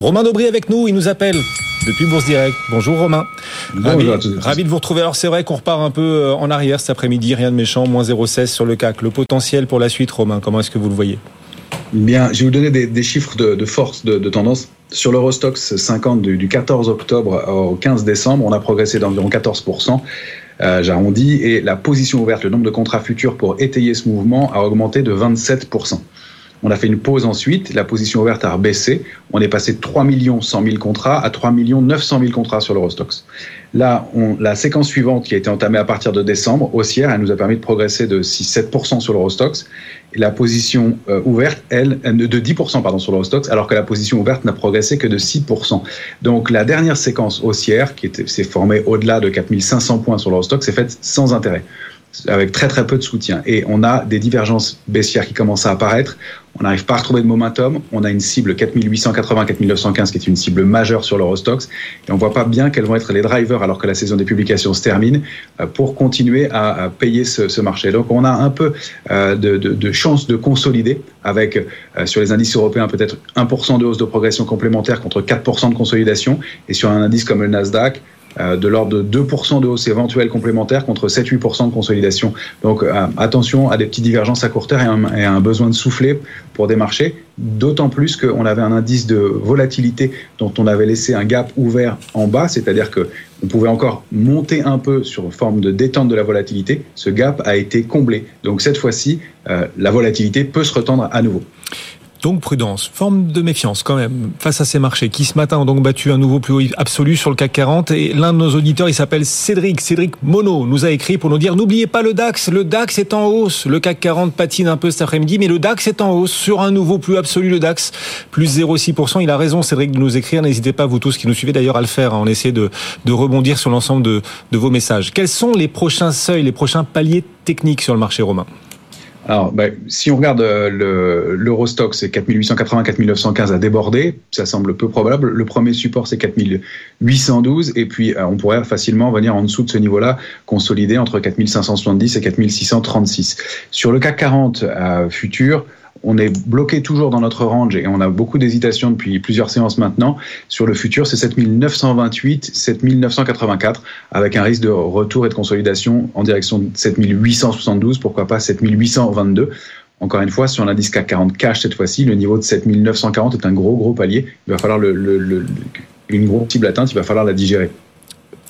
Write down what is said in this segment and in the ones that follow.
Romain Daubry avec nous, il nous appelle depuis Bourse Direct. Bonjour Romain. Bonjour ravi, ravi de vous retrouver. Alors c'est vrai qu'on repart un peu euh, en arrière cet après-midi, rien de méchant, moins 0,16 sur le CAC. Le potentiel pour la suite, Romain, comment est-ce que vous le voyez? Bien, je vais vous donner des, des chiffres de, de force, de, de, tendance. Sur l'Eurostox 50 du, du, 14 octobre au 15 décembre, on a progressé d'environ 14%. Euh, J'arrondis et la position ouverte, le nombre de contrats futurs pour étayer ce mouvement a augmenté de 27%. On a fait une pause ensuite, la position ouverte a rebaissé. On est passé de 3 100 000 contrats à 3 900 000 contrats sur l'Eurostox. Là, on, la séquence suivante qui a été entamée à partir de décembre, haussière, elle nous a permis de progresser de 6-7% sur l'Eurostox. La position euh, ouverte, elle, de 10% pardon, sur l'Eurostox, alors que la position ouverte n'a progressé que de 6%. Donc la dernière séquence haussière, qui s'est formée au-delà de 4500 points sur l'Eurostox, s'est faite sans intérêt avec très très peu de soutien. Et on a des divergences baissières qui commencent à apparaître. On n'arrive pas à retrouver de momentum. On a une cible 4880-4915 qui est une cible majeure sur l'Eurostox. Et on voit pas bien quels vont être les drivers alors que la saison des publications se termine euh, pour continuer à, payer ce, marché. Donc on a un peu euh, de, de, chance de consolider avec euh, sur les indices européens peut-être 1% de hausse de progression complémentaire contre 4% de consolidation. Et sur un indice comme le Nasdaq, de l'ordre de 2% de hausse éventuelle complémentaire contre 7-8% de consolidation. Donc euh, attention à des petites divergences à court terme et à un, besoin de souffler pour des marchés, d'autant plus qu'on avait un indice de volatilité dont on avait laissé un gap ouvert en bas, c'est-à-dire que on pouvait encore monter un peu sur forme de détente de la volatilité. Ce gap a été comblé. Donc cette fois-ci, euh, la volatilité peut se retendre à nouveau. Donc prudence, forme de méfiance quand même face à ces marchés qui ce matin ont donc battu un nouveau plus haut absolu sur le CAC 40 et l'un de nos auditeurs, il s'appelle Cédric, Cédric Mono nous a écrit pour nous dire n'oubliez pas le DAX, le DAX est en hausse, le CAC 40 patine un peu cet après-midi mais le DAX est en hausse sur un nouveau plus absolu le DAX. Plus 0,6%, il a raison Cédric de nous écrire, n'hésitez pas vous tous qui nous suivez d'ailleurs à le faire, on essaie de, rebondir sur l'ensemble de vos messages. Quels sont les prochains seuils, les prochains paliers techniques sur le marché romain? Alors, bah, si on regarde euh, l'Eurostock, c'est 4880, 4915 à déborder. Ça semble peu probable. Le premier support, c'est 4812. Et puis, euh, on pourrait facilement venir en dessous de ce niveau-là, consolider entre 4570 et 4636. Sur le CAC 40 euh, futur, on est bloqué toujours dans notre range et on a beaucoup d'hésitation depuis plusieurs séances maintenant. Sur le futur, c'est 7928, 7984, avec un risque de retour et de consolidation en direction de 7872, pourquoi pas 7822. Encore une fois, sur l'indice CAC 40 cash cette fois-ci, le niveau de 7940 est un gros, gros palier. Il va falloir une grosse cible atteinte, il va falloir la digérer.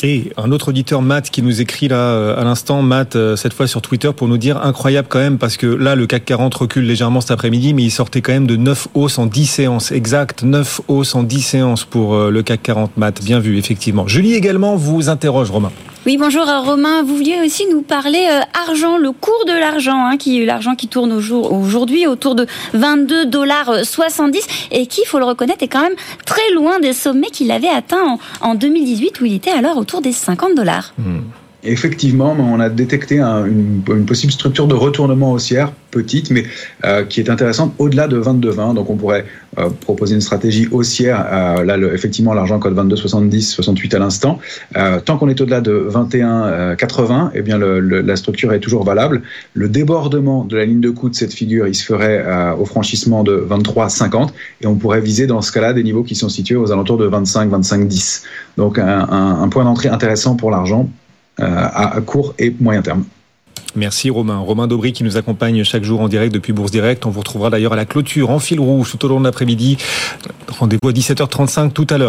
Et un autre auditeur, Matt, qui nous écrit là euh, à l'instant, Matt, euh, cette fois sur Twitter, pour nous dire incroyable quand même, parce que là, le CAC 40 recule légèrement cet après-midi, mais il sortait quand même de 9 hausses en 10 séances. Exact, 9 hausses en 10 séances pour euh, le CAC 40, Matt. Bien vu, effectivement. Julie également vous interroge, Romain. Oui, bonjour Romain. Vous vouliez aussi nous parler euh, argent, le cours de l'argent, hein, qui l'argent qui tourne aujourd'hui autour de 22 dollars 70 et qui, faut le reconnaître, est quand même très loin des sommets qu'il avait atteints en, en 2018 où il était alors autour des 50 dollars. Hmm. Effectivement, on a détecté un, une, possible structure de retournement haussière, petite, mais euh, qui est intéressante au-delà de 22,20. Donc on pourrait euh, proposer une stratégie haussière. Euh, là, effectivement, l'argent code 22,70, 68 à l'instant. Tant qu'on est au-delà de 21,80, eh bien la structure est toujours valable. Le débordement de la ligne de coût de cette figure, il se ferait au franchissement de 23,50 et on pourrait viser dans ce cas-là des niveaux qui sont situés aux alentours de 25, 25, 10. Donc un, point d'entrée intéressant pour l'argent à court et moyen terme. Merci Romain. Romain Daubry qui nous accompagne chaque jour en direct depuis Bourse Direct. On vous retrouvera d'ailleurs à la clôture en fil rouge tout au long de l'après-midi. Rendez-vous à 17h35 tout à l'heure.